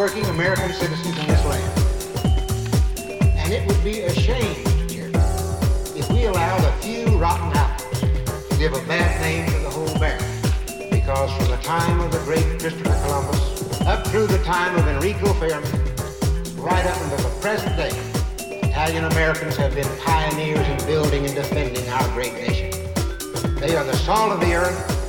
hard-working American citizens in this land. And it would be a shame, if we allowed a few rotten apples to give a bad name to the whole barrel. Because from the time of the great Christopher Columbus up through the time of Enrico Fermi, right up until the present day, Italian Americans have been pioneers in building and defending our great nation. They are the salt of the earth.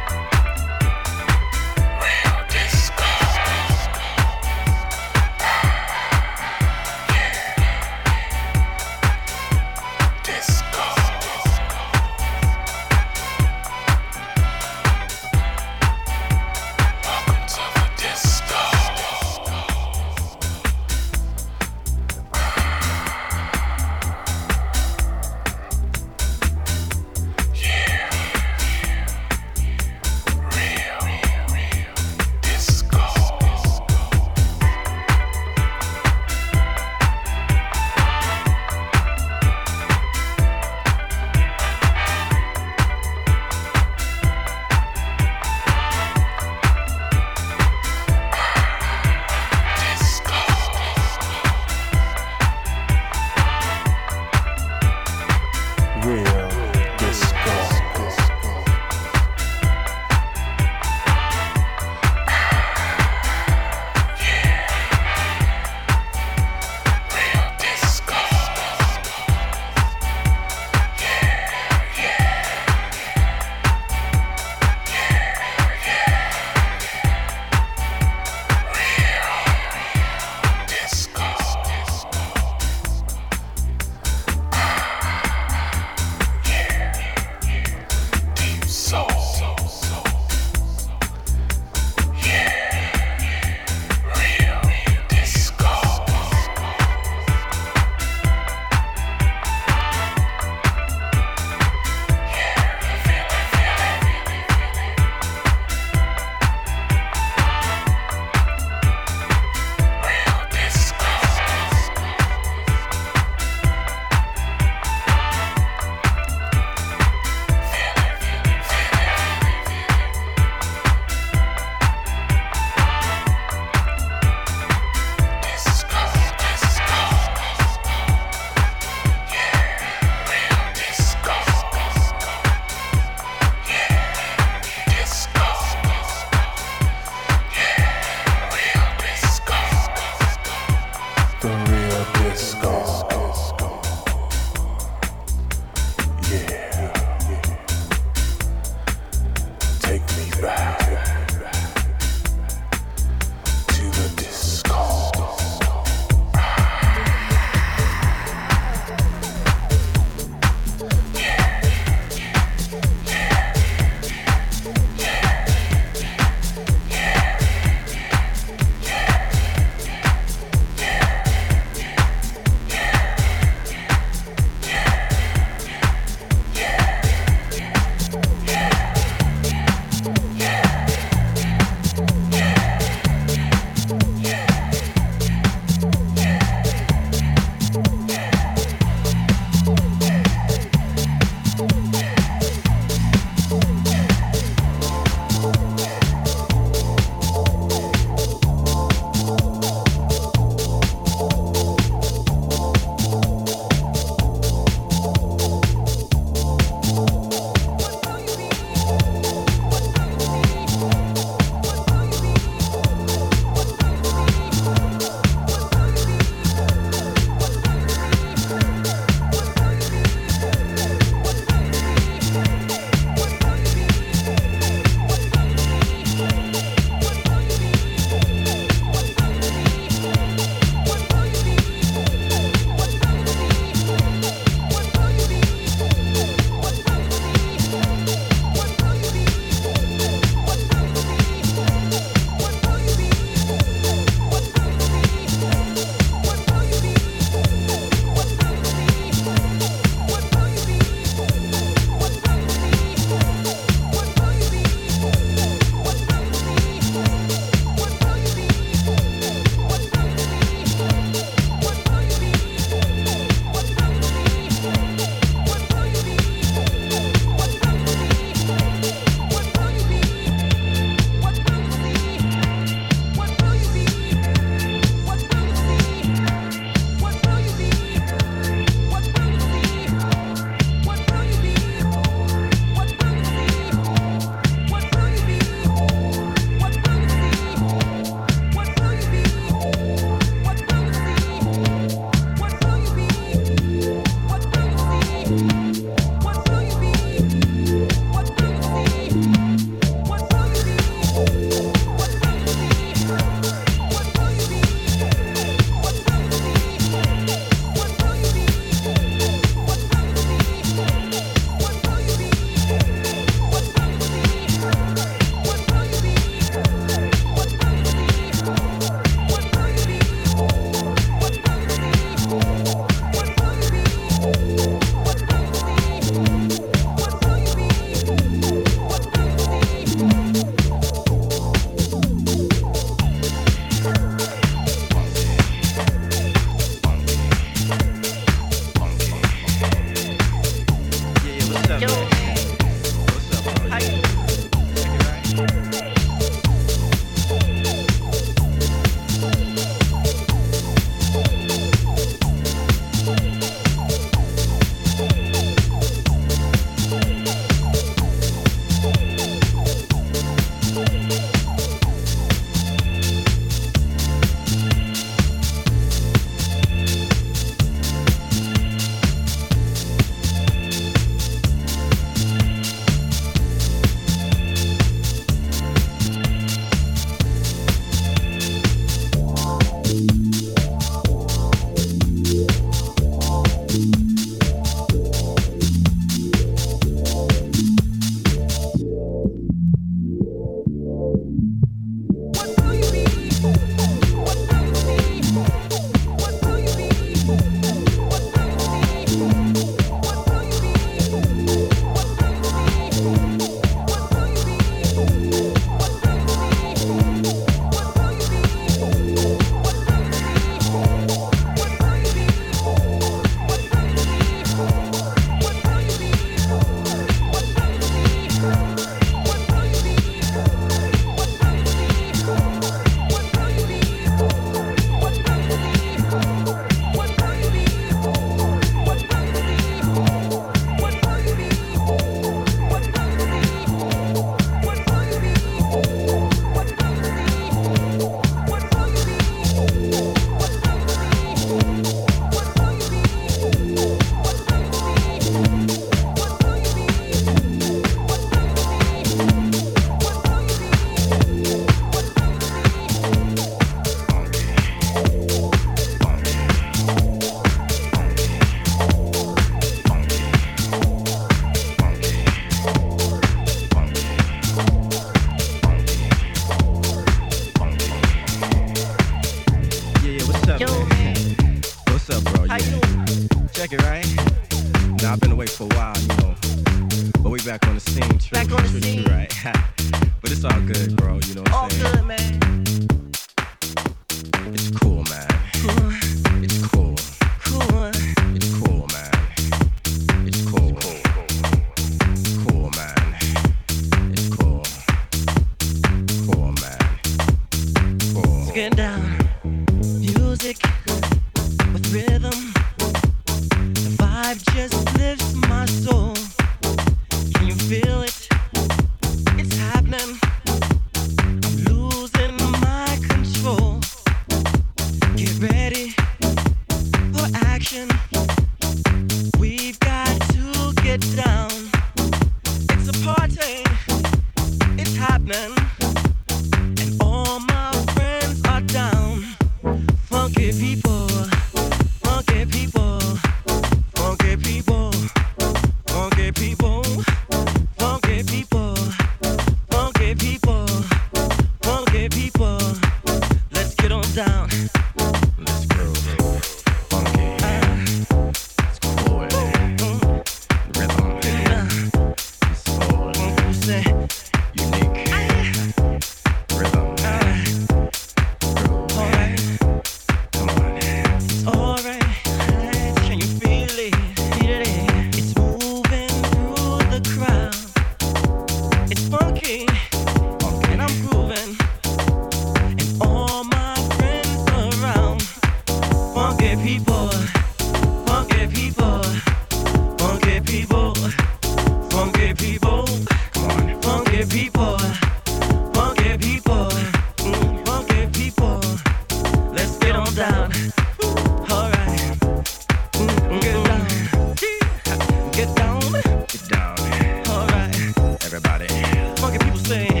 Funky